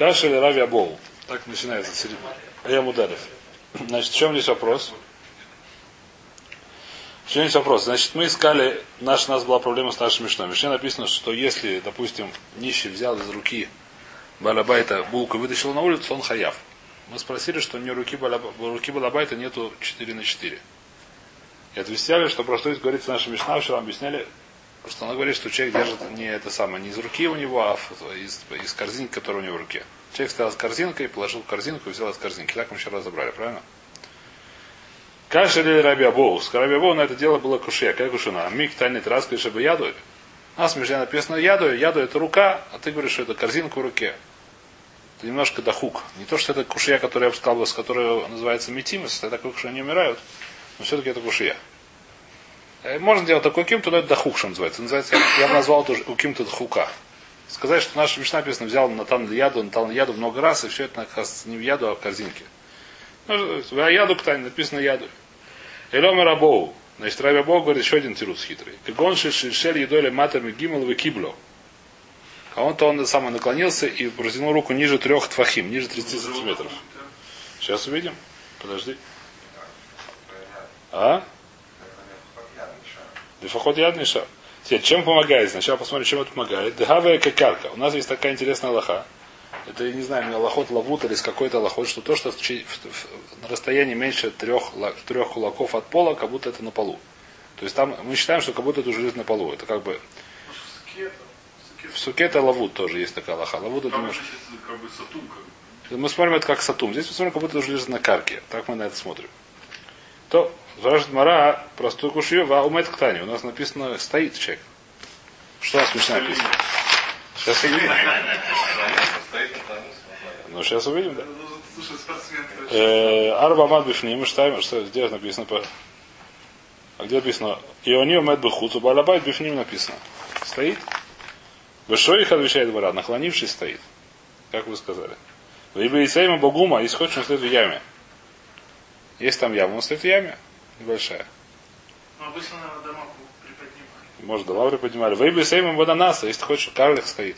Каша или Рави Абоу. Так начинается середина. Я Мударев. Значит, в чем здесь вопрос? В чем здесь вопрос? Значит, мы искали, наш, у нас была проблема с нашим Мишной. В Мишне написано, что если, допустим, нищий взял из руки Балабайта булку и вытащил на улицу, он хаяв. Мы спросили, что у него руки, балаба, руки Балабайта нету 4 на 4. И отвечали, что про что здесь говорится наша Мишна, вчера объясняли, что она говорит, что человек держит не это самое, не из руки у него, а из, из корзинки, которая у него в руке. Человек стоял с корзинкой, положил в корзинку и взял из корзинки. Так мы вчера разобрали, правильно? Каша или Раби Абоу. С Раби Абоу на это дело было кушья. Как кушина? Миг тайнит раз, чтобы яду. У нас в написано яду, яду это рука, а ты говоришь, что это корзинка в руке. Это немножко дохук. Не то, что это кушья, который я бы сказал, с которой называется метимус, это такой, что они умирают, но все-таки это кушья. Э, можно делать такой ким-то, но это дохук, что называется. называется я, бы назвал это у ким-то дохука. Сказать, что наша Мишна написано, взял на там яду, на там яду много раз, и все это не в яду, а в корзинке. Ну, а яду ктань, написано яду. Элома рабоу. Значит, Раби Бог говорит еще один тирус хитрый. Кагонши шишель едоли матами гимал вы кибло. А он-то он сам наклонился и протянул руку ниже трех твахим, ниже 30 сантиметров. Сейчас увидим. Подожди. А? Дефахот яд. Теперь, чем помогает? Сначала посмотрим, чем это помогает. Дхавая какарка. У нас есть такая интересная лоха. Это, я не знаю, лохот лавут или с какой-то лохот, что то, что в, в, в, на расстоянии меньше трех, трех кулаков от пола, как будто это на полу. То есть там мы считаем, что как будто это уже лежит на полу. Это как бы. В суке это лавут тоже есть такая лоха. Лавут это немножко. Как бы сатум, как Мы смотрим это как сатум. Здесь мы смотрим, как будто это уже лежит на карке. Так мы на это смотрим. То Спрашивает Мара, простую кушью, а умет ктани. У нас написано, стоит человек. Что у нас смешно написано? Сейчас увидим. Ну, сейчас увидим, да. Э, Арба мад бифни, мы читаем, что здесь написано по... А где написано? И у нее мед бихуцу, балабайт бифним написано. Стоит? Большой их отвечает Мара, наклонившись стоит. Как вы сказали. Вы бы и Богума, если хочешь, он стоит в яме. Есть там яма, он стоит в яме небольшая. Но ну, обычно, наверное, дома приподнимали. Может, дома приподнимали. Вы сеймом водонаса, если хочешь, карлик стоит.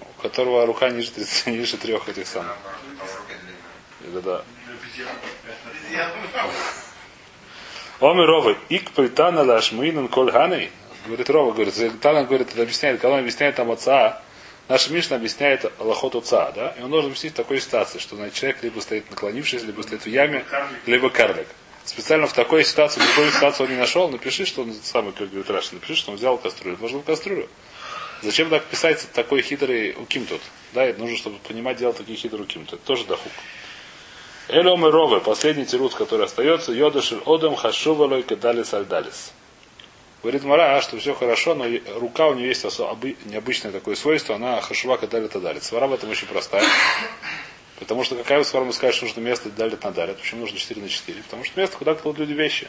У которого рука ниже, 30, ниже трех этих самых. Или да. Омер Ровы, ик притана лашминан коль ханей. Говорит Рова, говорит, Тана говорит, это объясняет, когда он объясняет там отца, наша Мишна объясняет лохот отца, да, и он должен объяснить в такой ситуации, что значит, человек либо стоит наклонившись, либо стоит в яме, либо карлик специально в такой ситуации, в любой ситуации он не нашел, напиши, что он самый, как говорит Раши, напиши, что он взял кастрюлю, вложил кастрюлю. Зачем так писать такой хитрый уким тут? Да, это нужно, чтобы понимать, делать такие хитрые уким. Это тоже дохук. Элом и Рове, последний тирут, который остается, Йодашир Одам Хашувалой Кадалис Альдалис. Говорит Мара, а, что все хорошо, но рука у нее есть особо, необычное такое свойство, она хашува кадали тадалит. Свара в этом очень простая. Потому что какая свара мы скажем, что нужно место далит на далит. Почему нужно 4 на 4? Потому что место, куда кладут люди вещи.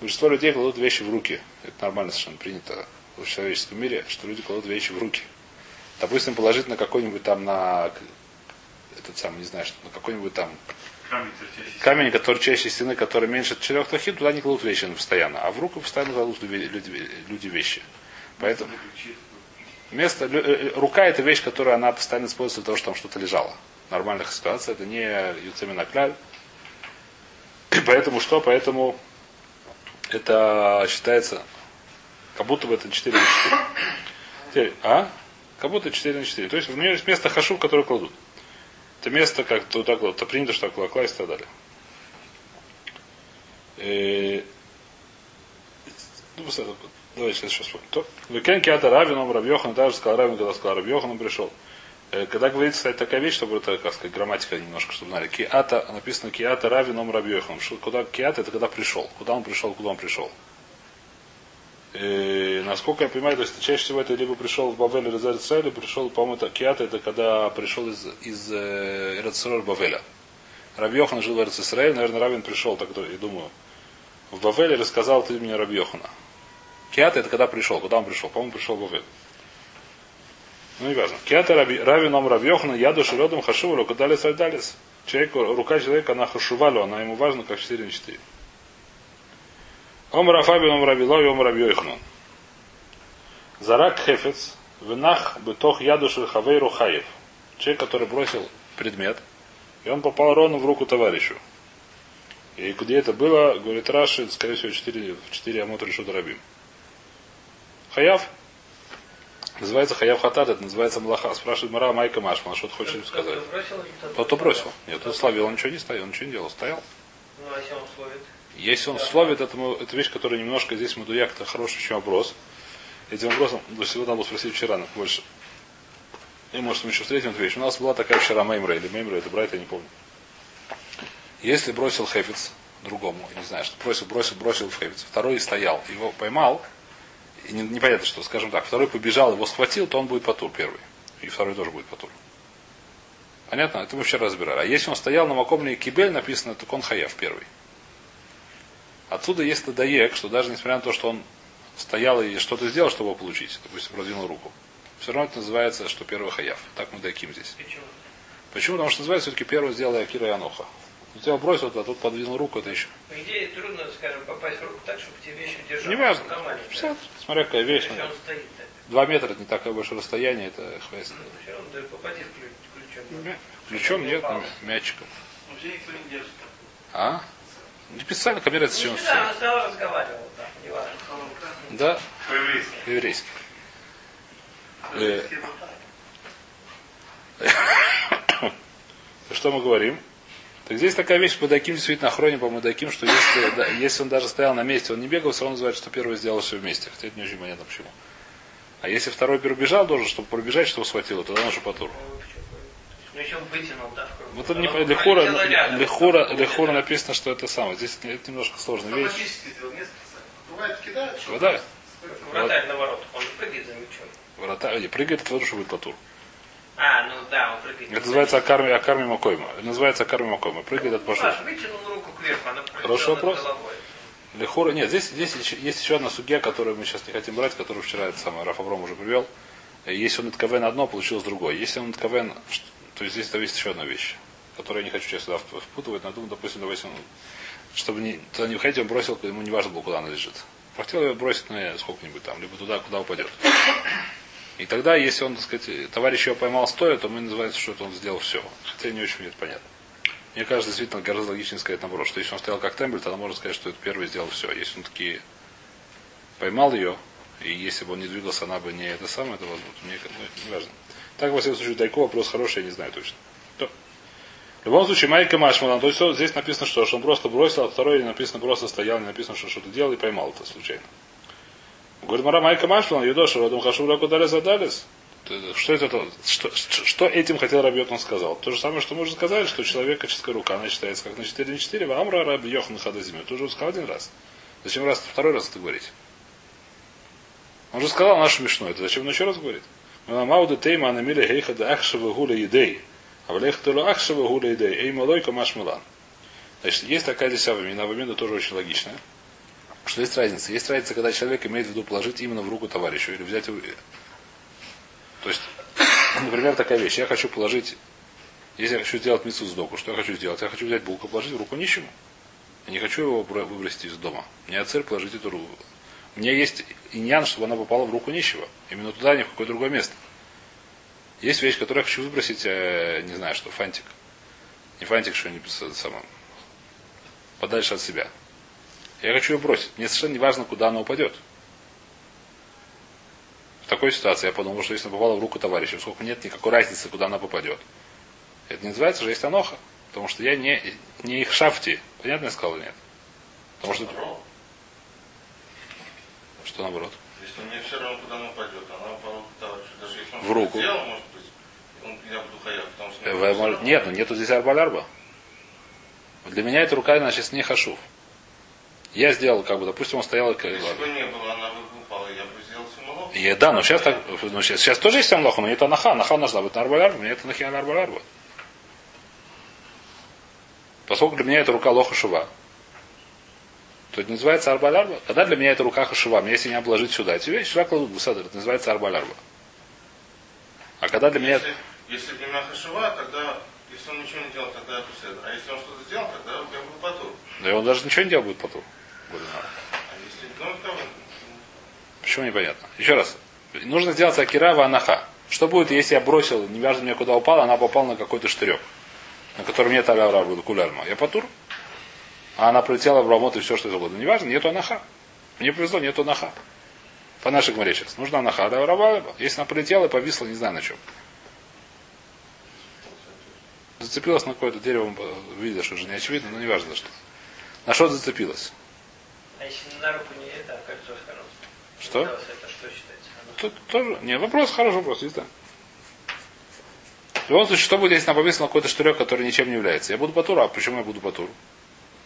Большинство людей кладут вещи в руки. Это нормально совершенно принято в человеческом мире, что люди кладут вещи в руки. Допустим, положить на какой-нибудь там на этот самый, не знаю, что на какой-нибудь там камень, камень который чаще стены, который меньше четырех тахит, туда не кладут вещи постоянно. А в руку постоянно кладут люди, люди вещи. Поэтому место, э, э, рука это вещь, которая она постоянно используется для того, чтобы там что-то лежало нормальных ситуаций. Это не Юцемина Кляль. Поэтому что? Поэтому это считается, как будто бы это 4 на 4. Теперь, а? Как будто 4 на 4. То есть у нее есть место хашу, которое кладут. Это место, как то так вот, это принято, что класть и так далее. И... Ну, давайте сейчас вспомним. Векен киата Равин, он Рабьохан, даже сказал Равин, когда сказал Рабьохан, он пришел. Э, когда говорится, кстати, такая вещь, чтобы это, как сказать, грамматика немножко, чтобы знали. Киата, написано Киата Рави Ном Рабьехом. Куда Киата, это когда пришел. Куда он пришел, куда он пришел. И, насколько я понимаю, то есть чаще всего это либо пришел в Бавель Эрцель, либо пришел, по-моему, это Киата, это когда пришел из, из э, Эрцель Бавеля. Рабьехан жил в Эрцисраиль, наверное, Равин пришел, так я думаю, в Бавеле рассказал ты мне Рабьехана. Киата это когда пришел, куда он пришел? По-моему, пришел в Бавель. Ну, не важно. Киата раби нам рабьохна, яду широдом хашувалю, кадалис альдалис. Человек, рука человека, она хашувалю, она ему важна, как 4 на 4. Ом рафаби ом рабилой, ом рабьохнун. Зарак хефец, венах бетох яду шерхавей рухаев. человек, который бросил предмет, и он попал ровно в руку товарищу. И где это было, говорит Раши, скорее всего, 4, 4 Амот решут Рабим. Хаяв. Называется Хаяв Хатат, это называется Млаха. Спрашивает Мара Майка Машман, что ты хочешь им сказать? Тот, кто бросил. Нет, он словил, он ничего не стоял, он ничего не делал, стоял. Ну, а если он словит? Если он словит, это, это вещь, которая немножко здесь Мадуяк, это хороший очень вопрос. Этим вопросом, то есть его надо было спросить вчера но больше. И может мы еще встретим эту вещь. У нас была такая вчера Меймра или Меймра, это Брайт, я не помню. Если бросил хефиц другому, не знаю, что бросил, бросил, бросил в хефиц, второй стоял, его поймал, непонятно что, скажем так, второй побежал, его схватил, то он будет потур первый. И второй тоже будет потур. Понятно? Это мы вчера разбирали. А если он стоял на макомне кибель, написано, то он хаяв первый. Отсюда есть тадаек, что даже несмотря на то, что он стоял и что-то сделал, чтобы его получить, допустим, продвинул руку, все равно это называется, что первый хаяв. Так мы дайким здесь. Почему? Почему? Потому что называется все-таки первый сделал Акира и Аноха. Тебя бросил, а тут подвинул руку, это еще. По идее, трудно, скажем, попасть в руку так, чтобы тебе вещь удержала. Не важно. 50. Смотря какая вещь. Если он стоит так. Два метра это не такое большое расстояние, это хвест. Ну, все равно да, попади в ключ- ключом. Ключом нет, но мячиком. Вообще никто не держит. А? Не специально камера с чем Ну, да, он стал разговаривал, да, не важно. Да, По-еврейски. еврейский. А Э. все. Что мы говорим? Так здесь такая вещь по Даким действительно охроне по Мудаким, что если, да, если он даже стоял на месте, он не бегал, все равно называет, что первый сделал все вместе. Хотя это не очень понятно почему. А если второй пробежал, должен, чтобы пробежать, чтобы схватило, тогда он уже потур. Ну, он вытянул, да. Вот это не Потом лихура, лихура, лихура написано, что это самое. Здесь это немножко сложная вещь. Бывает, кидают, что Вода, Вратарь на ворот, он же прыгает за мячом. врата, не, прыгает, это что будет потур. А, ну да, он прыгает. Это называется Акарми, Акарми Макойма. Это называется Акарми Макойма. Прыгает от пошел. Паш, вытянул руку кверху, она пролетела Хороший вопрос. Лихура, нет, здесь, здесь есть еще одна судья, которую мы сейчас не хотим брать, которую вчера это самое Раф Авром уже привел. Э, Если он КВН одно, получилось другое. Если он КВН, то есть здесь зависит еще одна вещь, которую я не хочу сейчас сюда вп- впутывать, но думаю, допустим, давайте он, чтобы не, туда не входить, он бросил, ему не важно было, куда она лежит. Хотел ее бросить на сколько-нибудь там, либо туда, куда упадет. И тогда, если он, так сказать, товарищ его поймал стоя, то мы называется, что он сделал все. Хотя не очень мне это понятно. Мне кажется, действительно гораздо логичнее сказать наоборот, что если он стоял как тембель, тогда можно сказать, что это первый сделал все. Если он таки поймал ее, и если бы он не двигался, она бы не это самое, это возможно. Мне ну, не важно. Так, во всяком случае, Дайко вопрос хороший, я не знаю точно. То. В любом случае, Майка Машман, то есть здесь написано, что, что он просто бросил, а второй написано просто стоял, не написано, что что-то делал и поймал это случайно. Говорит, Мара Майка Машман, Юдоша, Радум Хашу Раку Далес Адалес. Что это, то- что, что, этим хотел Рабьет, он сказал? То же самое, что мы уже сказали, что человеческая рука, она считается как на 4 на 4, в Амра Раби Йохан Хадазиме. Ты уже сказал один раз. Зачем раз, второй раз это говорить? Он же сказал нашу Мишну, это зачем он еще раз говорит? Мауда тейма анамиле хейха да ахшева гуля едей. А влехтелу ахшева гуля едей. Эй малойка маш милан. Значит, есть такая здесь авамина, авамина тоже очень логичная. Что есть разница? Есть разница, когда человек имеет в виду положить именно в руку товарищу или взять его. То есть, например, такая вещь. Я хочу положить, если я хочу сделать мису с доку, что я хочу сделать? Я хочу взять булку, положить в руку нищему. Я не хочу его выбросить из дома. Мне цель положить эту руку. У меня есть иньян, чтобы она попала в руку нищего. Именно туда, а не в какое другое место. Есть вещь, которую я хочу выбросить, э, не знаю, что, фантик. Не фантик, что не самое. Подальше от себя. Я хочу ее бросить. Мне совершенно не важно, куда она упадет. В такой ситуации я подумал, что если она попала в руку товарища, сколько нет никакой разницы, куда она попадет. Это не называется же есть аноха. Потому что я не, не их шафти. Понятно я сказал или нет? Потому что... Что наоборот? Если мне все равно, куда она упадет, она упала товарищу. Даже если он В руку. сделал, может быть, он, я буду хаят, потому что... Э. Нет, ну нету здесь арбалярба. Для меня эта рука, значит, не хашув. Я сделал, как бы, допустим, он стоял... как- Если бы не было, она бы упала, я бы сделал самолов. Я, да, но сейчас так, ну, сейчас, сейчас тоже есть амлоха, но не это анаха. Анаха нужна быть на арбалярбу, мне это нахия на арбалярбу. Поскольку для меня это рука лоха шува, то это называется арбалярба. Когда для меня это рука хашува, мне если не обложить сюда, вещи сюда кладут в это называется арбалярба. А когда для меня... Если, для меня хашива, тогда, если он ничего не делал, тогда это седр. А если он что-то сделал, тогда я буду потур. Да и он даже ничего не делал будет потом. А то Почему непонятно? Еще раз. Нужно сделать акирава анаха. Что будет, если я бросил, неважно мне куда упала, она попала на какой-то штырек, на котором нет аля был кулярма. Я потур. А она пролетела в рамот и все, что угодно. Неважно, нету анаха. Мне повезло, нету анаха. По нашей говоре сейчас. Нужна анаха, да, рабалыба. Если она пролетела и повисла, не знаю на чем. Зацепилась на какое-то дерево, видишь, что уже не очевидно, но не важно за что. На что зацепилась? А если на руку не это, а кольцо хорошо? Что? Это что считается? Тут тоже. Не, вопрос, хороший вопрос, знаю. В любом случае, что будет, если она повесила на какой-то штырек, который ничем не является? Я буду батуру, а почему я буду батуру?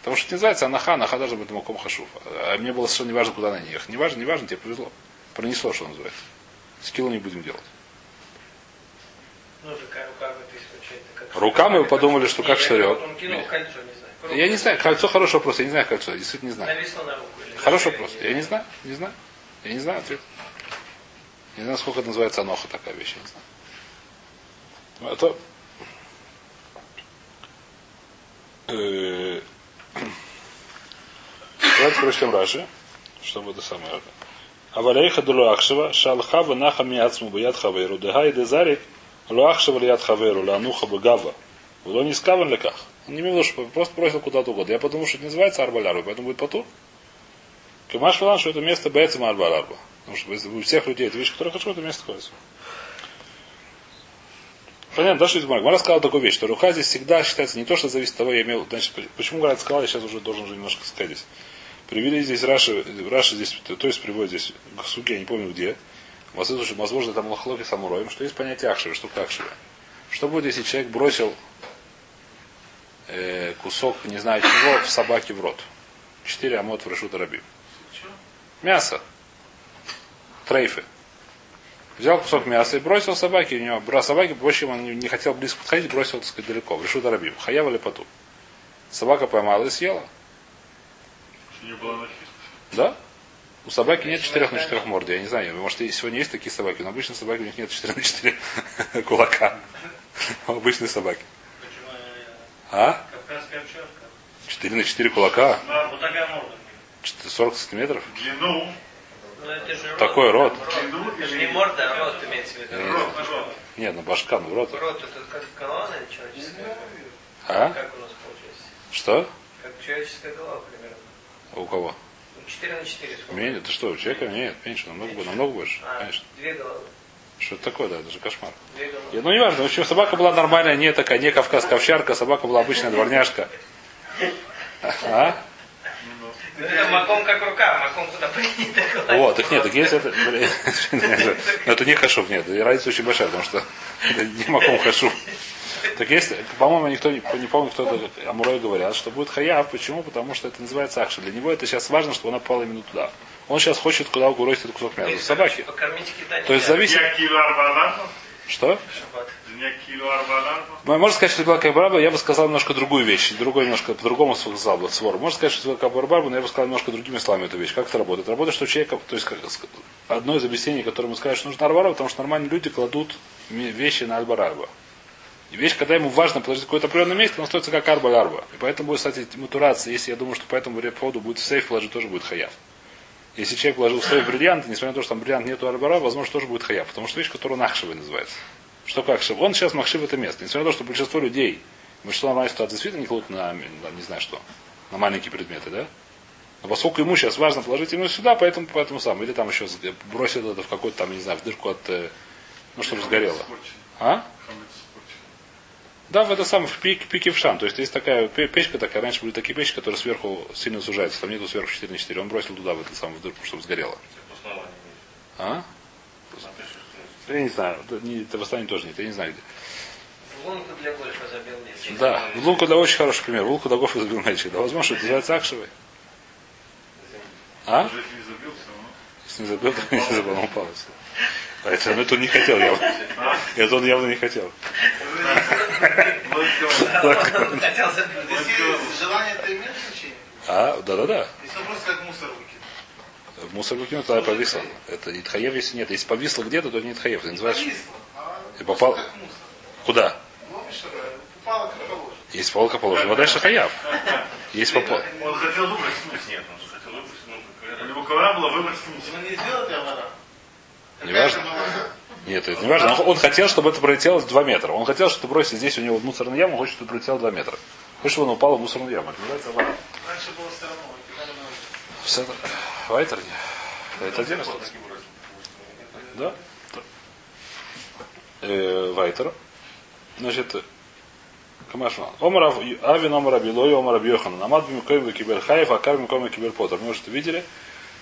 Потому что это не называется анаха, анаха должен быть маком хашуф. А мне было совершенно не важно, куда она не ехала. Не важно, не важно, тебе повезло. Пронесло, что называется. Скилл не будем делать. Ну, такая рука это как... Рука мы подумали, что как штырек. Он кинул кольцо, не Я не знаю, кольцо хороший вопрос, я не знаю кольцо, я действительно не знаю. Хороший вопрос. Я не знаю, не знаю. Я не знаю ответ. Не знаю, сколько это называется аноха такая вещь, я не знаю. Это... Э, Давайте прочтем Раши, чтобы это самое. Аваляйха дулуахшева, шалхава наха миацму баяд хаверу, дегай дезарик, луахшева лияд хаверу, лануха багава. Было не скаван леках. Он не имел в просто бросил куда-то угодно. Я подумал, что это называется арбаляру, поэтому будет потур. Кемаш Валан, что это место Бецема Арбаларба. Потому что у всех людей это вещь, которая хочу, это место находится. Понятно, да, что из Гмара сказал такую вещь, что рука здесь всегда считается не то, что зависит от того, я имел. Значит, почему Гмара сказал, я сейчас уже должен уже немножко сказать здесь. Привели здесь Раши, Раши здесь, то есть приводит здесь к я не помню где. Возможно, возможно там лохлоки самуроем, что есть понятие ахшевы, что такое ахшевы. Что будет, если человек бросил э, кусок, не знаю чего, в собаке в рот? Четыре амот в решут раби. Мясо. Трейфы. Взял кусок мяса и бросил собаке. У него брал собаки, больше он не, хотел близко подходить, бросил, так сказать, далеко. Решу дарабим. Хаяв или поту. Собака поймала и съела. Да? У собаки нет четырех на четырех морд. Я не знаю, может, и сегодня есть такие собаки, но обычно собаки у них нет четырех на четыре кулака. У обычной собаки. А? Кавказская овчарка. Четыре на четыре кулака? Да, вот такая морда. Чет- 40 сантиметров? Длину. Ну, это. Такой рот. Длину Это не морда, а рот имеется в виду. Э, рот, рот. Нет, ну башка, ну рот. Рот это как голова, наверное, человеческая. А? Как у нас получается? Что? Как человеческая голова примерно. У кого? Ну, 4 на 4 сколько? Меньше? Ты что, у человека? Нет, меньше, намного, больше, намного больше. А, Конечно. две головы. Что это такое, да, это же кошмар. И, ну, не важно, в общем, собака была нормальная, не такая, не кавказская овчарка, собака была обычная дворняжка. А? Это маком как рука, маком куда принято. Вот, так нет, так если это... ну, это не хашув, нет, разница очень большая, потому что это не маком хашув. Так если, по-моему, никто не, не помню, кто это Амурой говорят, что будет хаяв. Почему? Потому что это называется акша. Для него это сейчас важно, чтобы она попала именно туда. Он сейчас хочет куда бросить этот кусок мяса. Собаки. Покормить кита То есть зависит... Что? Ну, Можно сказать, что это была кабарба, я бы сказал немножко другую вещь. Другой немножко по-другому сказал бы свор. Можно сказать, что это была кабарба, но я бы сказал немножко другими словами эту вещь. Как это работает? Работает, что человек, то есть одно из объяснений, которое мы скажем, что нужно арбарба, потому что нормальные люди кладут вещи на альбарарба. И вещь, когда ему важно положить какое-то определенное место, он стоится как арба-ларба. И поэтому будет, кстати, мутурация. Если я думаю, что по этому поводу будет сейф положить, тоже будет хаяв. Если человек положил в сейф бриллиант, несмотря на то, что там бриллиант нету арбара, возможно, тоже будет хаяв. Потому что вещь, которая нахшевой называется. Что как ахшев? Он сейчас махшив это место. Несмотря на то, что большинство людей, большинство нормальной ситуации действительно не кладут на, на, не знаю что, на маленькие предметы, да? Но поскольку ему сейчас важно положить именно сюда, поэтому, поэтому сам. Или там еще бросил это в какой-то там, не знаю, в дырку от, э, ну, чтобы сгорело. А? Да, в это самое, в пик, пике в шам. То есть есть такая пе- печка такая, раньше были такие печки, которые сверху сильно сужаются. Там нету сверху 4 на 4. Он бросил туда, в эту самую в дырку, чтобы сгорело. А? Я не знаю. Это, не, это в Астане тоже нет. Я не знаю где. В лунку для гольфа забил. Да, в Лунку да очень хороший пример. В Лунку да Гофа забил мячик. Да, возможно, что это называется Акшевой. А? Если не забил, то не забыл, он упал. Поэтому это он не хотел явно. Это он явно не хотел. Желание это имеет значение? А, да-да-да. Если он просто как мусор выкинул. В мусор выкинул, тогда повисло. Это Итхаев, если нет. Если повисло где-то, то не Итхаев. Это называется... И попал-. Куда? Ловишь, попало как положено. Есть полка положена. Вот дальше Хаяв. Есть попал. Он хотел выбросить мусор. Нет, он хотел выбросить. Ну, как- у него ковра была выбросить мусор. Ну не сделать авара. Не важно. Нет, это не важно. Он, он хотел, чтобы это пролетело 2 метра. Он хотел, чтобы бросить здесь у него мусорную яму, хочет, чтобы пролетело 2 метра. Хочет, чтобы он упал в мусорную яму. Раньше было все равно, Вайтер? Это отдельно Да? Э, Вайтер. Значит, Камашма. Омар Ав- Авин Омар Абилой, Омар Абьохан. Намад Бимикоем Кибер Хаев, а Карм Бимикоем Кибер Потер. Мы уже видели.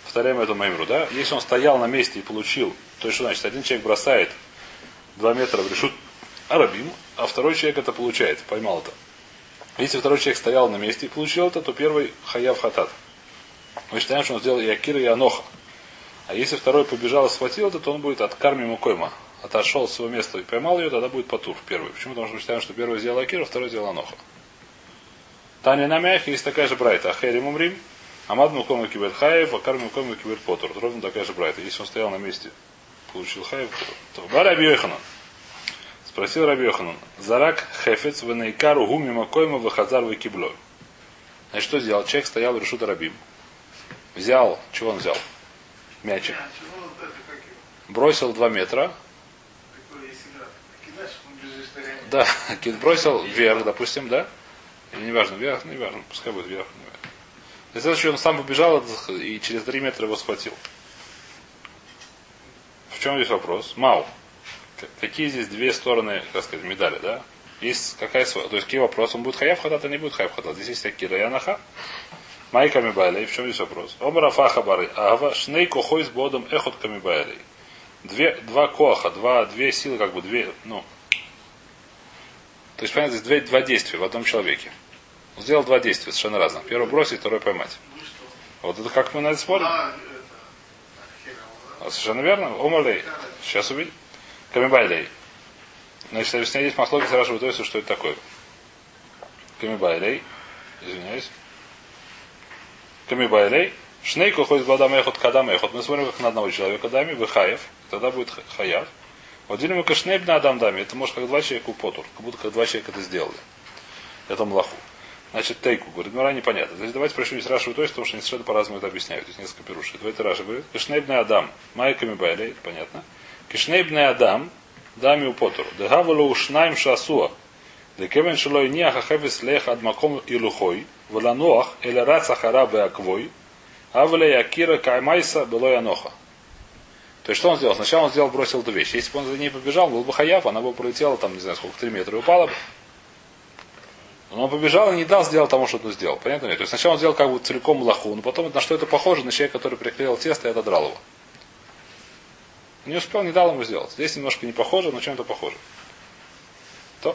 Повторяем эту маймру, да? Если он стоял на месте и получил, то есть что значит? Один человек бросает 2 метра в решут Арабим, а второй человек это получает, поймал это. Если второй человек стоял на месте и получил это, то первый хаяв хатат. Мы считаем, что он сделал и Акира, и Аноха. А если второй побежал и схватил это, то он будет от карми Мукойма. Отошел с своего места и поймал ее, тогда будет Патур первый. Почему? Потому что мы считаем, что первый сделал Акира, второй сделал Аноха. Таня на мягких есть такая же брайта. Ахери мумрим, Амад Мукома кибет хаев, а карми Мукома кибет Потур. Ровно такая же брайта. Если он стоял на месте, получил хаев, то... Бар Раби Йоханан. Спросил Раби Йоханан. Зарак хефец венейкару гуми макойма вахазар киблой. Значит, что сделал? Человек стоял в решут Рабим. Взял, чего он взял? Мячик. А? Бросил 2 метра. Да, кид- бросил вверх, допустим, да? Или неважно, вверх, неважно, пускай будет вверх. не На следующий он сам побежал и через 3 метра его схватил. В чем здесь вопрос? Мау. Какие здесь две стороны, как сказать, медали, да? Есть какая. То есть какие вопросы? Он будет хаяв хатат, а не будет хаяв хатат. Здесь есть такие и анаха. Майка мибайлей. В чем здесь вопрос? Омара фаха бары. Ава шней кохой с бодом эхот камибайлей. Две, два коаха, два, две силы, как бы две, ну, то есть, понятно, здесь две, два действия в одном человеке. Он сделал два действия совершенно разных. Первое бросить, второе поймать. Вот это как мы на это смотрим? А, Совершенно верно. Омалей. Сейчас увидим. Камибайлей. Значит, объясняю здесь маслоки сразу то есть, что это такое. Камибайлей. Извиняюсь. Камибайлей. Шнейку ходит бадам эхот кадам эхот. Мы смотрим как на одного человека дами, выхаев. Тогда будет хаяв. Вот делим кашнейб на адам дами. Это может как два человека у потур. Как будто как два человека это сделали. Это млаху. Значит, тейку, говорит, ну непонятно. Значит, давайте спросим здесь Рашу то потому что они совершенно по-разному это объясняют. Здесь несколько пирушек. Давайте Раша говорит, кишнейбный адам, майками байли, это понятно. Кишнейбный адам, дами у потур. Дегавалу ушнаем шасуа. Декевен шелой ниах ахевис лех ад маком илухой. Валануах, эля раца хара беаквой. Авле якира каймайса было яноха. То есть что он сделал? Сначала он сделал, бросил эту вещь. Если бы он за ней побежал, был бы хаяв, она бы пролетела там, не знаю, сколько, 3 метра и упала бы. Но он побежал и не дал, сделал тому, что он сделал. Понятно? нет? То есть сначала он сделал как бы целиком лоху, но потом на что это похоже? На человека, который приклеил тесто и отодрал его. Не успел, не дал ему сделать. Здесь немножко не похоже, но чем-то похоже. То.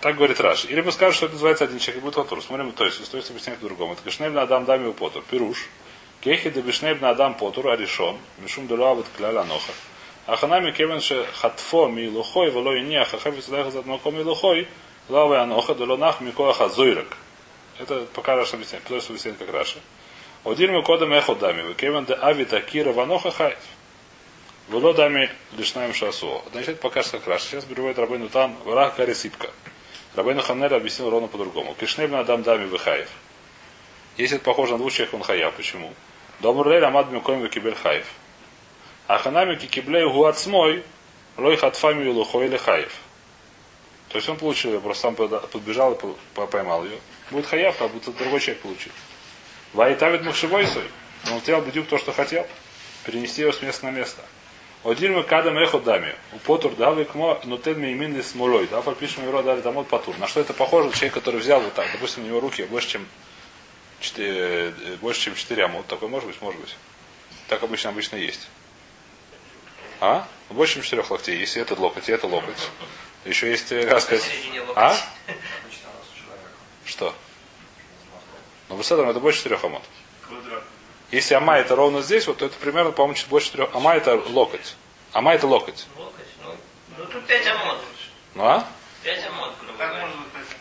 Так говорит Раш. Или мы скажем, что это называется один человек и будет ватур. Смотрим, то есть, стоит объяснять по-другому. Это кишнеб на адам дами потур. Пируш. Кехи де бишнеб на адам потур аришон. Мишум делуавит кляля ноха. Аханами кевен ше хатфо ми лухой, вело и не ахахев Лава аноха делонах микоаха зойрак. Это пока Раша объясняет. Потому что объясняет как Раша. Один мы кодом эхо дами. Кевен де авита кира ваноха хаев. Вело дами лишнаем шасуо. Значит, пока что как Раша. Сейчас переводит Рабейну там враг кари сипка. Рабейну Ханнель объяснил ровно по-другому. Кишнеб на адам дами выхаев. Если это похоже на двух он хаяв. Почему? Добр лель амад мюкоем кибель хаев. А ханами киблей гуацмой лой хатфами лухой или хаев. То есть он получил ее, просто сам подбежал и по- по- поймал ее. Будет хаяв, как будто другой человек получил. Ваитавит махшевой сой. Он сделал бедюк то, что хотел. Перенести его с места на место. Один мы кадам эхо дами. У потур дал икмо нутен меймин ли смолой. Да, пишем его дали там от патур. На что это похоже? Человек, который взял вот так. Допустим, у него руки больше, чем 4, больше, чем 4 амут. Такой может быть? Может быть. Так обычно обычно есть. А? Больше, чем 4 локтей. Если это локоть, и это локоть. Еще есть, как сказать... А? Что? Ну, высота это больше 4 амот. Если ама это ровно здесь, вот, то это примерно, по-моему, чуть больше 4. Ама это локоть. Ама это локоть. Локоть, ну, ну тут 5 амод. Ну а? 5 амод, грубо Как может быть поэтому?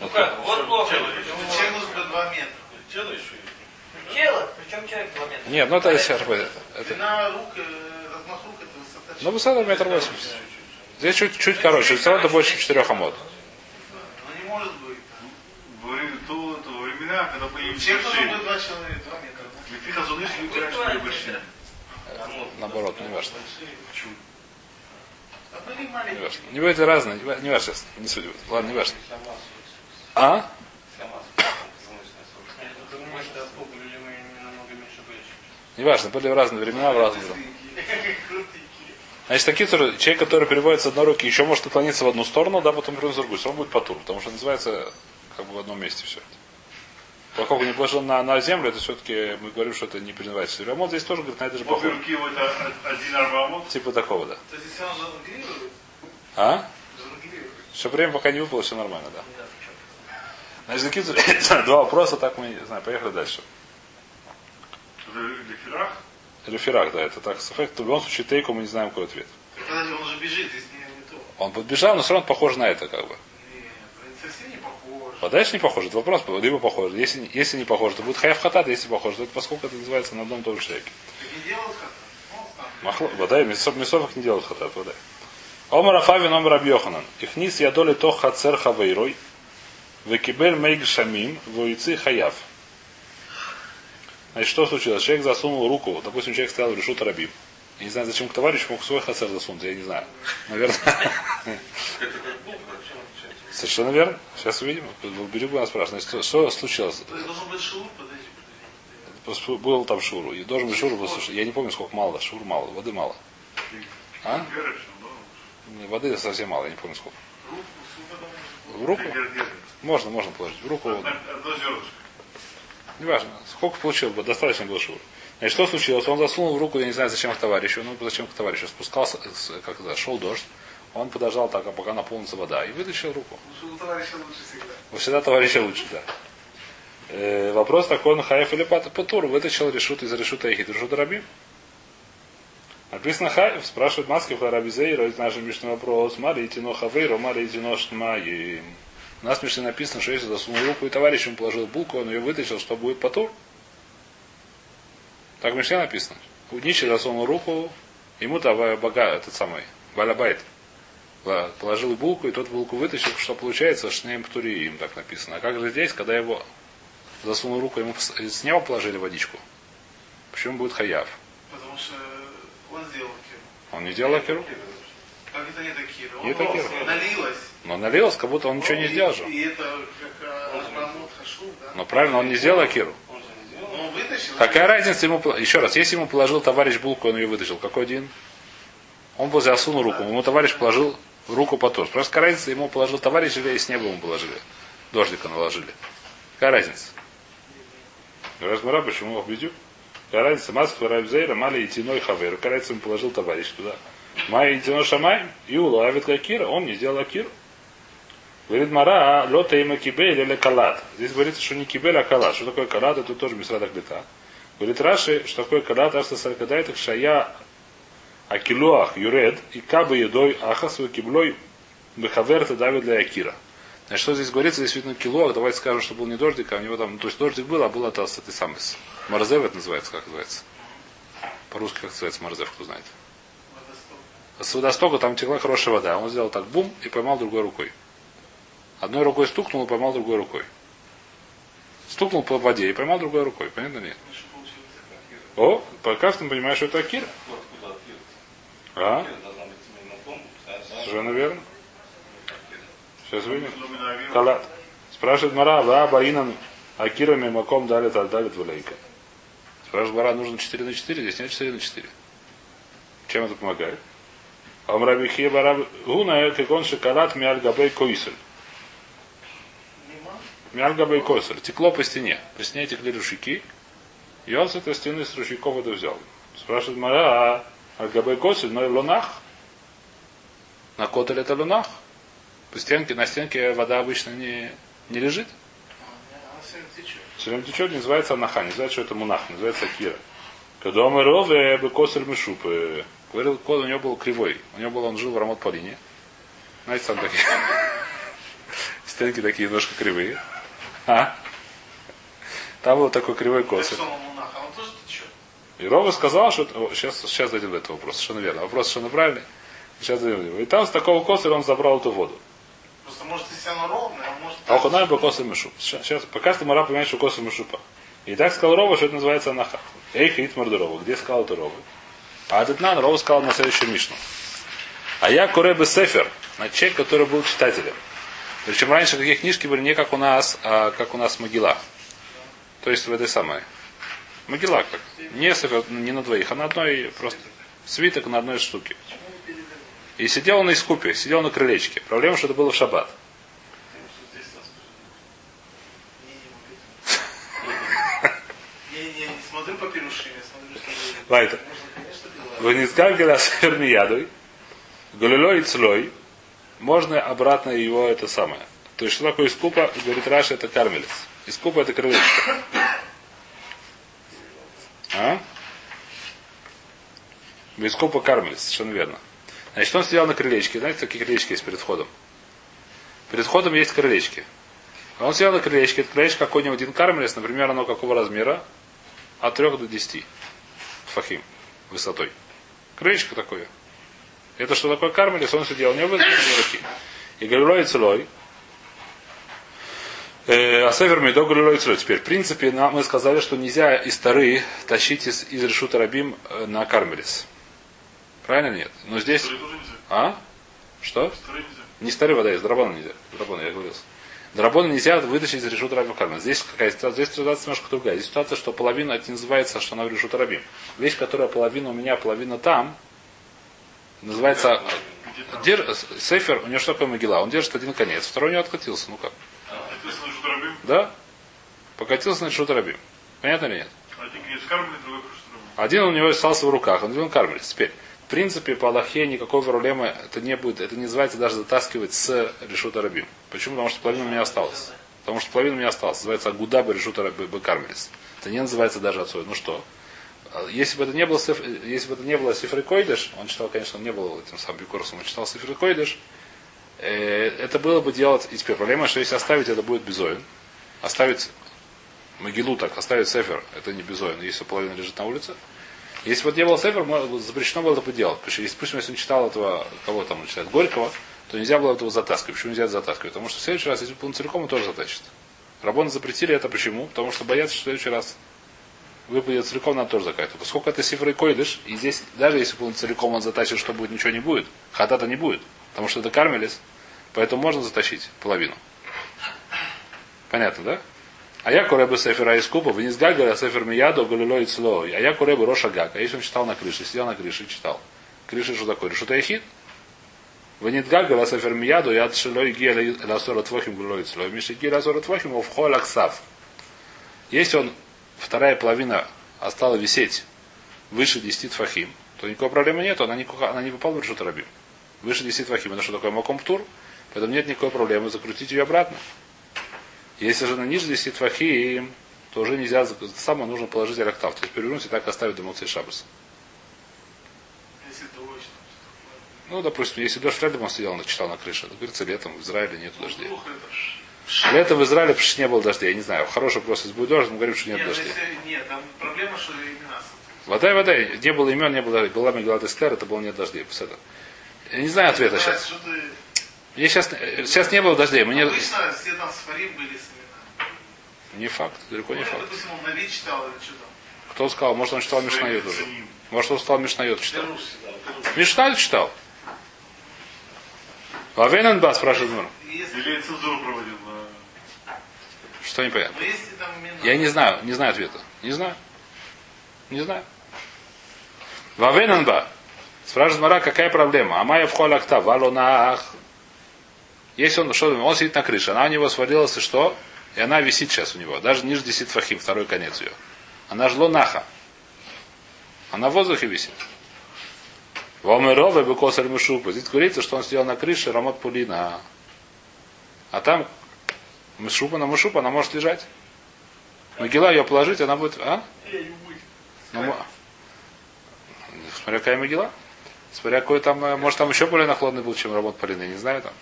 Ну как, вот локоть. Это человек нужно 2 метра. Тело еще Тело, причем человек 2 метра. Нет, ну это если это. Длина рук, размах рук, это высота. Ну, высота метр восемьдесят. Здесь чуть, чуть короче, все равно это больше, чем 4 амот. Ну не может быть. Во время то, то времена, когда появились Человек должен большие. быть 2 человека, 2 метра. Лефиха зуны шли раньше были большие. наоборот, не важно. А были Не важно. Не будет разно, не ва- не важно сейчас, не суть. Ладно, не важно. А? Не важно, были в разные времена, в разные времена. Значит, такие, которые- человек, который переводит с одной руки, еще может наклониться в одну сторону, да, потом переводит в другую, он будет потур, потому что называется как бы в одном месте все это. Поскольку не положил на, на землю, это все-таки мы говорим, что это не признавается. Ремонт здесь тоже говорит, на это же Обе похоже. руки вот а- один арбамот. Типа такого, да. То есть если он А? Все время пока не выпало, все нормально, да. Значит, такие два вопроса, так мы, не знаю, поехали дальше. Лефирах. Реферак, да, это так, сафек, в любом случае тейку мы не знаем какой ответ. Он же бежит, здесь не, не то. Он подбежал, но все равно похож на это, как бы. Нет, совсем не похоже. А дальше не похоже, это вопрос, либо похоже. Если, если не похоже, то будет хаяв хатат, если похоже, то это поскольку это называется на одном и том же человеке. Не делают там. Махло, водай, мясов, мясов не делают хатат, водай. Омар Афавин, Омар Абьоханан. Ихнис ядоли тох хацер хавейрой, векибель мейг шамим, вуйцы хаяв. Значит, что случилось? Человек засунул руку, допустим, человек стоял в решут рабим. Я не знаю, зачем к товарищу мог свой хацер засунуть, я не знаю. Наверное. Совершенно верно. Сейчас увидим. Берегу нас спрашивают. Значит, что, случилось? То есть должен быть подожди. Пос- Был там шуру. И должен быть шуру Я не помню, сколько мало. Шур мало, воды мало. А? Воды совсем мало, я не помню сколько. Супа, В руку? Можно, можно положить. В руку. Одно зернышко. Неважно. Сколько получил бы, достаточно было шур. Значит, что случилось? Он засунул в руку, я не знаю, зачем к товарищу, ну, зачем к товарищу. Спускался, как это, шел дождь. Он подождал так, а пока наполнится вода, и вытащил руку. У товарища лучше всегда. У всегда товарища лучше, да. Э, вопрос такой, на хаев или пат- патур, вытащил решут из решута Эхид, решута Рабим. Написано хаев, спрашивает Маски Раби Зейра, это наш мишный вопрос, Мари Тино Хавейро, Мари Тино Шмаи. У нас в написано, что если засунул руку и товарищ ему положил булку, он ее вытащил, что будет патур. Так в Мишне написано. У Ничи засунул руку, ему то бога, этот самый, Балабайт, Ла- положил булку, и тот булку вытащил, что получается, шнеем птури, им так написано. А как же здесь, когда его засунул руку, ему с неба положили водичку? Почему будет хаяв? Потому что он сделал киру. Он не делал акиру? Это не? Он Не такие. налилось. Но налилось, как будто он ничего не сделал же. И это как да? Но правильно, он не сделал акиру. Вытащил. Какая разница ему... Еще раз, если ему положил товарищ булку, он ее вытащил, какой один? Он бы засунул руку, ему товарищ положил руку по тоже. Просто какая разница, ему положил товарищ или с неба ему положили? Дождика наложили. Какая разница? Размара, почему обидю? Какая разница? Маска Рабзейра, Мали и Тиной Хавер. Какая разница, ему положил товарищ туда. Май и Тино Шамай, и улавит Акира, он не сделал Акиру. Говорит Мара, лота има кибель или калат. Здесь говорится, что не кибель, а калат. Что такое калат? Это тоже мисрада глита. Говорит Раши, что такое калат, аж саркадайтах шая акилуах юред и кабы едой ахасу киблой бехаверта давид для акира. Значит, что здесь говорится? Здесь видно килуах. Давайте скажем, что был не дождик, а у него там, то есть дождик был, а был с этой самой, Марзев это называется, как называется? По-русски как называется Марзев, кто знает? С водостока там текла хорошая вода. Он сделал так бум и поймал другой рукой. Одной рукой стукнул и поймал другой рукой. Стукнул по воде и поймал другой рукой. Понятно нет? О, пока ты понимаешь, что это Акира. А? Совершенно верно. Сейчас увидим. Калат. Спрашивает Мара, да, Баинан Акира Мимаком далит далит валейка. Спрашивает Мара, нужно 4 на 4, здесь нет 4 на 4. Чем это помогает? Амрабихи Бараб Гуна, как он шоколад Миаль Габей Койсель. Миаль Габей Койсель. Текло по стене. По стене текли ручейки. И он с этой стены с ручейков это взял. Спрашивает Мара, а Аль Габей Койсель, но и лунах? На котель это лунах? По стенке, на стенке вода обычно не, не лежит. Все время течет. Называется анаха, не называется, что это мунах, называется кира. Когда мы рове бы косер мишупы. Говорил, кот у него был кривой. У него был, он жил в Рамот Полине. Знаете, там такие стенки такие немножко кривые. А? Там был такой кривой монах, а. И Рова сказал, что... о, сейчас, сейчас дойдем до этого вопроса, совершенно верно. Вопрос совершенно правильный. Сейчас дойдем до него. И там с такого косера он забрал эту воду. Просто может если оно ровное, а может... А уханай бы косер мишу. Сейчас, пока что Мара понимает, что косер мишупа. И так сказал Рова, что это называется анаха. Эй, хит мордорова. Где сказал это Рова? А Адетнан Рова сказал на следующую Мишну. А я Куребе Сефер, на человек, который был читателем. Причем раньше такие книжки были не как у нас, а как у нас Могила. То есть в этой самой. Могила как. Не, сефер, не на двоих, а на одной просто свиток на одной штуке. И сидел он на искупе, сидел на крылечке. Проблема, что это было в шаббат. Я, я не смотрю по пирушим, я смотрю, что... Лайта. Вынизгальгеля сфермиядой, галилой и цлой, можно обратно его это самое. То есть, что такое искупа? Говорит Раша, это кармелец. Искупа это крылечко. А? Искупа кармелец, совершенно верно. Значит, он сидел на крылечке. Знаете, какие крылечки есть перед входом? Перед входом есть крылечки. Он сидел на крылечке. Это крылечко какой-нибудь один кармелец, например, оно какого размера? От 3 до 10 фахим высотой. Крылечко такое. Это что такое кармелис? Он сидел, у него были руки. И галилой целой. А север медо галилой целой. Теперь, в принципе, нам- мы сказали, что нельзя из тары тащить из, из решута рабим э, на кармелис. Правильно нет? Но здесь... А? Что? Не старый вода, из драбона нельзя. Драбона, я говорил. Драбона нельзя вытащить из решута рабим кармелис. Здесь какая ситуация? Здесь ситуация немножко другая. Здесь ситуация, что половина, это не называется, что она в решута рабим. Вещь, которая половина у меня, половина там, называется? Дер... Сефер, у него что такое могила? Он держит один конец, второй у него откатился. Ну как? Да? Покатился на Шутарабим. Понятно или нет? Один. Один у него остался в руках, он он кармелец. Теперь, в принципе, по Аллахе никакой проблемы это не будет. Это не называется даже затаскивать с решута рабим. Почему? Потому что половина у меня осталась. Потому что половина у меня осталась. Называется Агуда бы решута рабим кармелец. Это не называется даже отцой. Ну что? А Если бы это не было, если бы это не было Сифры Койдыш, он читал, конечно, он не был этим самым Бикурсом, он читал Сифры Койдыш, э, это было бы делать, и теперь проблема, что если оставить, это будет безоин. Оставить могилу так, оставить сефер, это не безоин, если половина лежит на улице. Если бы не было сефер, запрещено было бы делать. Потому что, допустим, если он читал этого, кого там он читает, Горького, то нельзя было этого затаскивать. Почему нельзя затаскивать? Потому что в следующий раз, если он целиком, он тоже затащит. Рабоны запретили это почему? Потому что боятся, что в следующий раз выпадет целиком, надо тоже закатывать. Поскольку это сифры койдыш, и здесь, даже если он целиком он затащит, что будет, ничего не будет. Хатата не будет. Потому что это кармелис. Поэтому можно затащить половину. Понятно, да? А я куребы сефера из купа, вниз гагара сефер мияду, галило и цло. А я куребы роша. А если он читал на крыше, сидел на крыше и читал. Крыша что такое? Что яхид? Ванит гагара сефер мияду, я шилой гия ласора твохим галило и цло. Миши гия ласора твохим, в хол аксав. Если он вторая половина осталась висеть выше 10 тфахим, то никакой проблемы нет, она не, она не попала в решут рабим. Выше 10 тфахим, это что такое макомптур, поэтому нет никакой проблемы закрутить ее обратно. Если же на ниже 10 тфахим, то уже нельзя, самое нужно положить алектав, то есть перевернуть и так оставить до Моцей Шабаса. Дождь. Ну, допустим, если дождь вряд ли бы он сидел, читал на крыше. Это говорится, летом в Израиле нет дождей. Это ж. Летом в Израиле почти не было дождей, я не знаю. Хороший вопрос, если будет дождь, мы говорим, что нет Нет, ну, дождей. если- нет, там проблема, что имена. Вода и вода. Не было имен, не было. Была Мегалат Эстер, это было нет дождей. Посмотри. Я не знаю ответа сейчас. Что ты... Я сейчас, сейчас не было дождей. Мы не, Обычно все там были. Не факт, далеко не Ну, факт. Допустим, он Нави читал или что там. Кто сказал? Может, он читал Мишнайот уже. Может, он сказал Мишнайот читал. Беруш читал. Мишнайот читал. Вавененба спрашивает Мур. Если... Или цензуру проводил. Что непонятно? Имена... Я не знаю, не знаю ответа. Не знаю. Не знаю. Вавененба. Спрашивает Мара, какая проблема? А моя вхоля акта, валонах. Если он, что, он сидит на крыше, она у него свалилась и что? И она висит сейчас у него. Даже ниже 10 фахим, второй конец ее. Она же лонаха. Она в воздухе висит. Вомерова бы косарь мышупа. Здесь говорится, что он сидел на крыше Рамот Пулина. А там мышупа на мышупа, она может лежать. Могила ее положить, она будет... А? Ну, мо- смотря какая могила. Смотря какой там, э, может там еще более нахлодный был, чем Рамот Полина, не знаю там.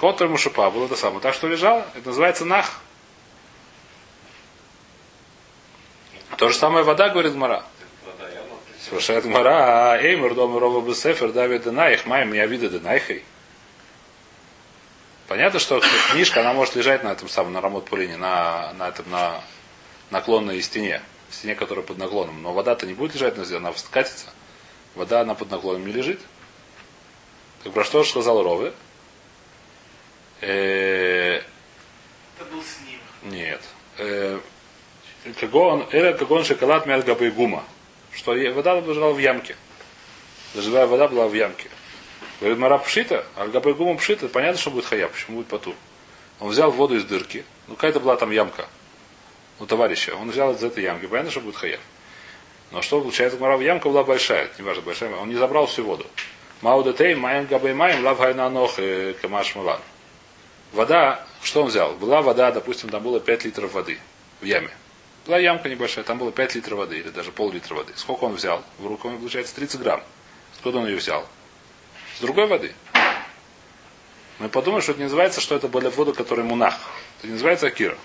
Котр Мушупа было это самое. Так что лежал, это называется нах. То же самое вода, говорит Мара. Спрашивает Мара, Эймер дома Рова Бесефер Давид Денаих, Майм я вида Денайхой. Понятно, что книжка, она может лежать на этом самом, на Рамот Пулине, на, на этом, на наклонной стене. стене, которая под наклоном. Но вода-то не будет лежать на земле, она катится. Вода, она под наклоном не лежит. Так про что же сказал Ровы? Э, Это был с ним. Нет. Э, Кагон, эра кагон шоколад мял габы гума. Что вода лежала в ямке. Дождевая вода была в ямке. Говорит, мара пшита, а габы гума пшита, понятно, что будет хая, почему будет потур. Он взял воду из дырки, ну какая-то была там ямка у товарища. Он взял из этой ямки, понятно, что будет хаяв. Но что получается, мара ямка была большая, не важно, большая, он не забрал всю воду. Маудетей, маем габы маем, лав хайна нох, э, камаш мулан. Вода, что он взял? Была вода, допустим, там было 5 литров воды в яме. Была ямка небольшая, там было 5 литров воды, или даже пол-литра воды. Сколько он взял? В руку он получается 30 грамм. Откуда он ее взял? С другой воды. Мы подумаем, что это не называется, что это была вода, которая мунах. Это не называется акира.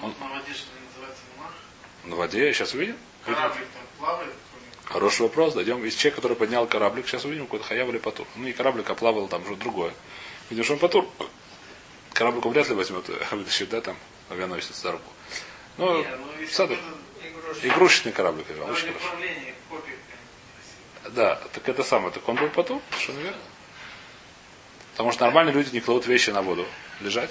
Вот на воде что называется мах. На воде, сейчас увидим. Кораблик там плавает. Хороший вопрос. Дойдем. Из человека, который поднял кораблик, сейчас увидим, какой-то хаяв или патур. Ну и кораблик оплавал там что другое. Видишь, он патур. Кораблик он вряд ли возьмет, вытащит, да, там, авианосец за руку. Ну, саду. игрушечный кораблик, я очень хорошо. Да, так это самое. Так он был потур, что верно. Потому что нормальные люди не кладут вещи на воду. Лежать.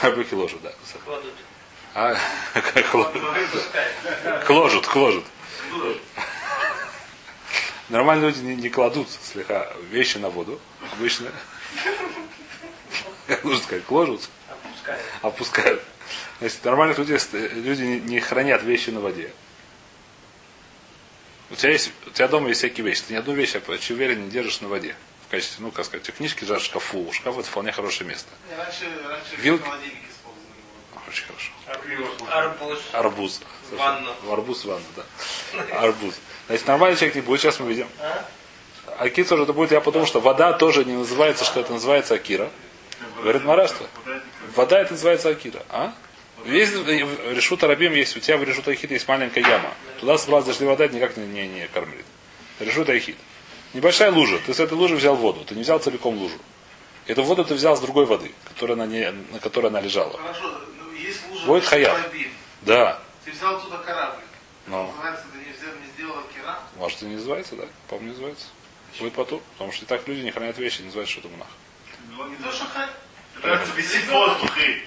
Кораблики ложат, да. Кладут. А, как ло- Выпускают. кложат, кложат. Нормальные люди не, не кладут слегка вещи на воду. Обычно. Как нужно сказать, кложат, Опускают. опускают. Значит, нормальных людей люди не, хранят вещи на воде. У тебя, есть, у тебя дома есть всякие вещи. Ты ни одну вещь, я почти уверен, не держишь на воде. В качестве, ну, как сказать, у тебя книжки лежат в шкафу. Шкаф это вполне хорошее место. Раньше, раньше Вилки. Очень хорошо. Арбуз. Арбуз. Ванну. В арбуз в ванну, да. Арбуз. Значит, нормальный человек не будет, сейчас мы видим. Акир тоже это будет, я подумал, что вода тоже не называется, что это называется Акира. Говорит Мараштва. Вода это называется Акира. А? Есть в Решута Рабим есть, у тебя в Решута Ахид есть маленькая яма. Туда собралась дождевая вода, это никак не, не, не кормит. Решута Ахид. Небольшая лужа. Ты с этой лужи взял воду. Ты не взял целиком лужу. Эту воду ты взял с другой воды, которая на, не, на которой она лежала. Хорошо, Будет хаяв. Да. Ты взял оттуда кораблик. Но. Называется, ты не, не сделал кира. Может и не называется, да? По-моему, не называется. Будет потур. Потому что и так люди не хранят вещи, не называется, что это монах. Не то, что хай. Пытаются висеть в воздухе.